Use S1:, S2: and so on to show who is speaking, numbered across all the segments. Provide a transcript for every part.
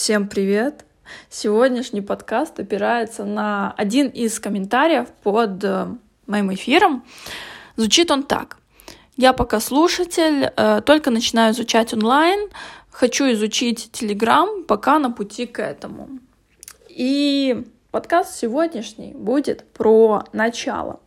S1: Всем привет! Сегодняшний подкаст опирается на один из комментариев под э, моим эфиром. Звучит он так. Я пока слушатель, э, только начинаю изучать онлайн, хочу изучить Telegram, пока на пути к этому. И подкаст сегодняшний будет про начало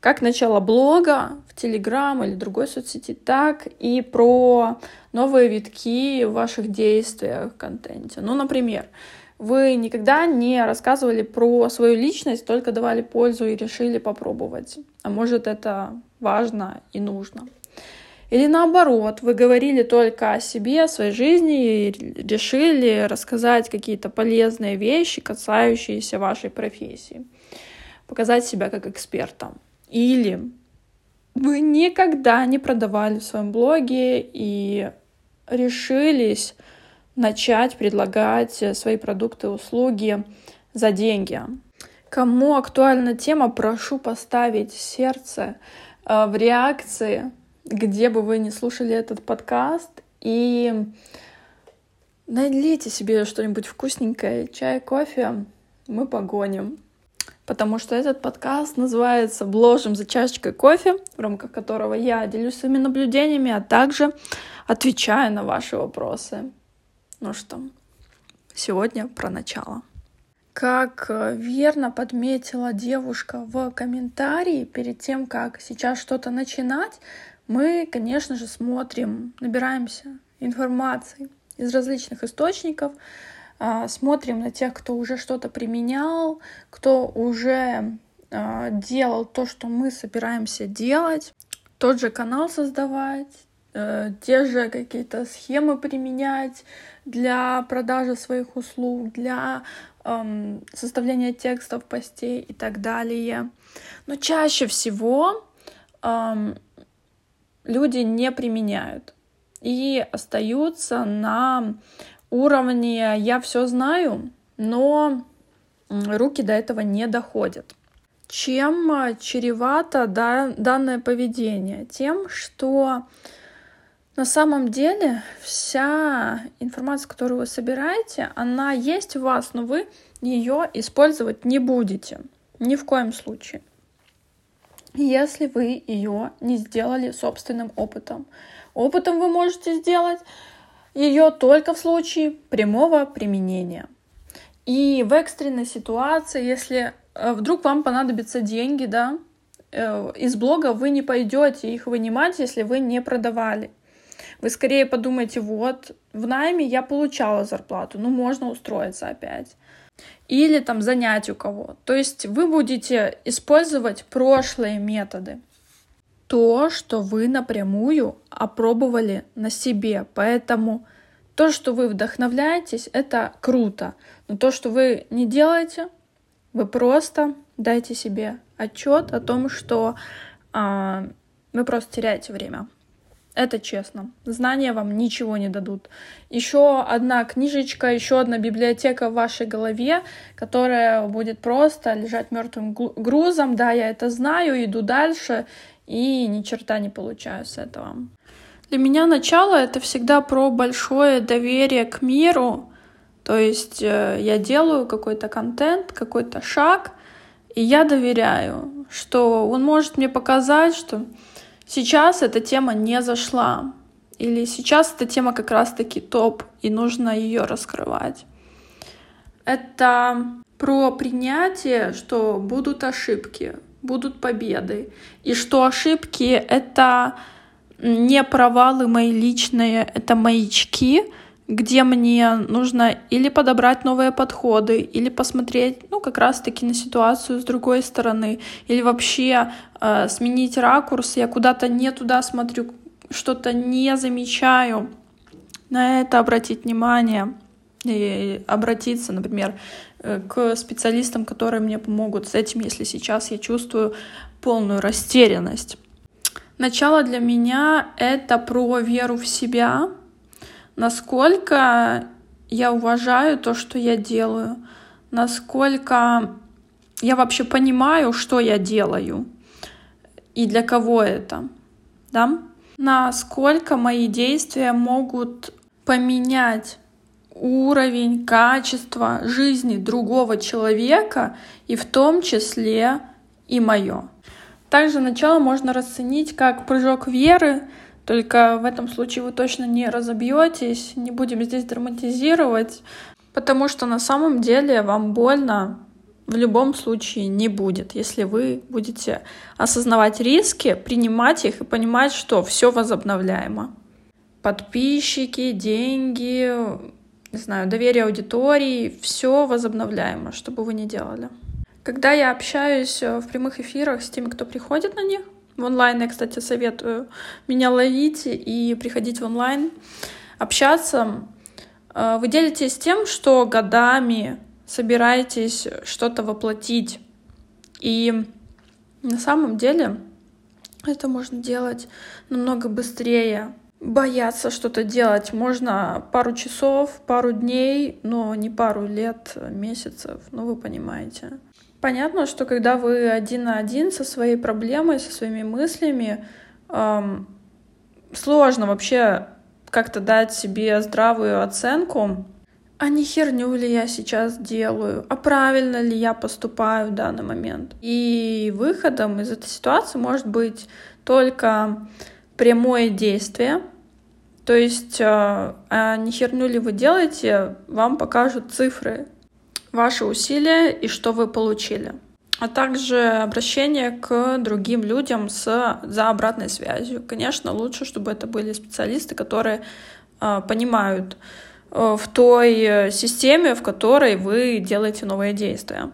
S1: как начало блога в Телеграм или другой соцсети, так и про новые витки в ваших действиях в контенте. Ну, например, вы никогда не рассказывали про свою личность, только давали пользу и решили попробовать. А может, это важно и нужно. Или наоборот, вы говорили только о себе, о своей жизни и решили рассказать какие-то полезные вещи, касающиеся вашей профессии. Показать себя как эксперта. Или вы никогда не продавали в своем блоге и решились начать предлагать свои продукты и услуги за деньги. Кому актуальна тема, прошу поставить сердце э, в реакции, где бы вы не слушали этот подкаст, и налейте себе что-нибудь вкусненькое, чай, кофе, мы погоним потому что этот подкаст называется «Бложим за чашечкой кофе», в рамках которого я делюсь своими наблюдениями, а также отвечаю на ваши вопросы. Ну что, сегодня про начало. Как э, верно подметила девушка в комментарии, перед тем, как сейчас что-то начинать, мы, конечно же, смотрим, набираемся информации из различных источников, смотрим на тех, кто уже что-то применял, кто уже а, делал то, что мы собираемся делать, тот же канал создавать, э, те же какие-то схемы применять для продажи своих услуг, для эм, составления текстов, постей и так далее. Но чаще всего эм, люди не применяют и остаются на уровне я все знаю, но руки до этого не доходят. Чем а, чревато да, данное поведение? Тем, что на самом деле вся информация, которую вы собираете, она есть у вас, но вы ее использовать не будете. Ни в коем случае. Если вы ее не сделали собственным опытом. Опытом вы можете сделать ее только в случае прямого применения. И в экстренной ситуации, если э, вдруг вам понадобятся деньги, да, э, из блога вы не пойдете их вынимать, если вы не продавали. Вы скорее подумайте, вот, в найме я получала зарплату, ну можно устроиться опять. Или там занять у кого. То есть вы будете использовать прошлые методы то, что вы напрямую опробовали на себе. Поэтому то, что вы вдохновляетесь, это круто. Но то, что вы не делаете, вы просто дайте себе отчет о том, что а, вы просто теряете время. Это честно. Знания вам ничего не дадут. Еще одна книжечка, еще одна библиотека в вашей голове, которая будет просто лежать мертвым грузом. Да, я это знаю, иду дальше и ни черта не получаю с этого. Для меня начало это всегда про большое доверие к миру. То есть э, я делаю какой-то контент, какой-то шаг, и я доверяю, что он может мне показать, что сейчас эта тема не зашла, или сейчас эта тема как раз-таки топ, и нужно ее раскрывать. Это про принятие, что будут ошибки, будут победы. И что ошибки — это не провалы мои личные, это маячки, где мне нужно или подобрать новые подходы, или посмотреть, ну, как раз-таки на ситуацию с другой стороны, или вообще э, сменить ракурс, я куда-то не туда смотрю, что-то не замечаю, на это обратить внимание и обратиться, например, э, к специалистам, которые мне помогут с этим, если сейчас я чувствую полную растерянность. Начало для меня — это про веру в себя, насколько я уважаю то, что я делаю, насколько я вообще понимаю, что я делаю и для кого это, да? Насколько мои действия могут поменять уровень, качество жизни другого человека, и в том числе и мое. Также начало можно расценить как прыжок веры, только в этом случае вы точно не разобьетесь, не будем здесь драматизировать, потому что на самом деле вам больно в любом случае не будет, если вы будете осознавать риски, принимать их и понимать, что все возобновляемо. Подписчики, деньги, не знаю, доверие аудитории, все возобновляемо, что бы вы ни делали. Когда я общаюсь э, в прямых эфирах с теми, кто приходит на них, в онлайн я, кстати, советую меня ловить и приходить в онлайн, общаться, э, вы делитесь тем, что годами собираетесь что-то воплотить. И на самом деле это можно делать намного быстрее. Бояться что-то делать. Можно пару часов, пару дней, но не пару лет, месяцев, ну вы понимаете. Понятно, что когда вы один на один со своей проблемой, со своими мыслями, эм, сложно вообще как-то дать себе здравую оценку, а не херню ли я сейчас делаю, а правильно ли я поступаю в данный момент. И выходом из этой ситуации может быть только прямое действие, то есть, э, а не херню ли вы делаете, вам покажут цифры, ваши усилия и что вы получили. А также обращение к другим людям с, за обратной связью. Конечно, лучше, чтобы это были специалисты, которые э, понимают, Э, в той системе, в которой вы делаете новые действия.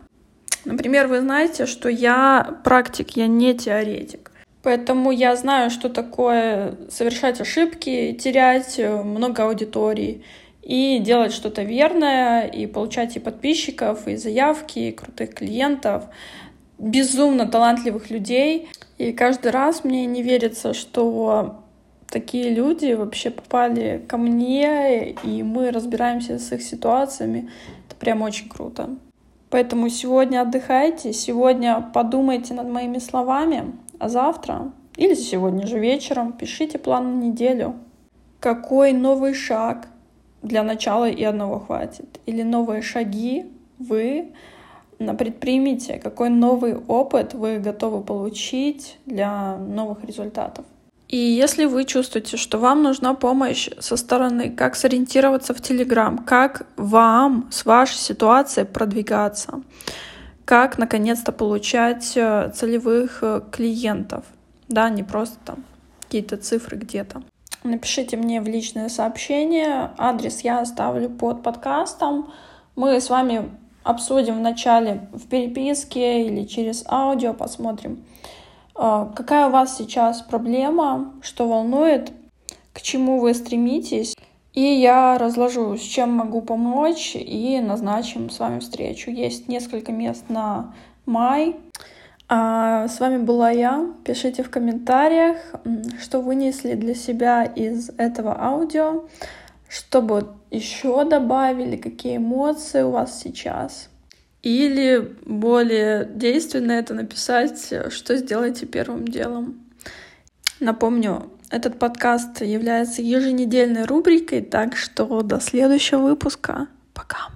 S1: Например, вы знаете, что я практик, я не теоретик. Поэтому я знаю, что такое совершать ошибки, терять э, много аудитории и делать что-то верное, и получать и подписчиков, и заявки, и крутых клиентов, безумно талантливых людей. И каждый раз мне не верится, что такие люди вообще попали ко мне, и мы разбираемся с их ситуациями. Это прям очень круто. Поэтому сегодня отдыхайте, сегодня подумайте над моими словами, а завтра или сегодня же вечером пишите план на неделю. Какой новый шаг для начала и одного хватит? Или новые шаги вы предпримите? Какой новый опыт вы готовы получить для новых результатов? И если вы чувствуете, что вам нужна помощь со стороны, как сориентироваться в Телеграм, как вам с вашей ситуацией продвигаться, как наконец-то получать э, целевых э, клиентов, да, не просто там какие-то цифры где-то. Напишите мне в личное сообщение, адрес я оставлю под подкастом. Мы с вами обсудим вначале в переписке или через аудио, посмотрим, а, какая у вас сейчас проблема, что волнует, к чему вы стремитесь. И я разложу, с чем могу помочь, и назначим с вами встречу. Есть несколько мест на май. А с вами была я. Пишите в комментариях, что вынесли для себя из этого аудио, что бы еще добавили, какие эмоции у вас сейчас. Или более действенно это написать, что сделаете первым делом. Напомню, этот подкаст является еженедельной рубрикой, так что до следующего выпуска. Пока.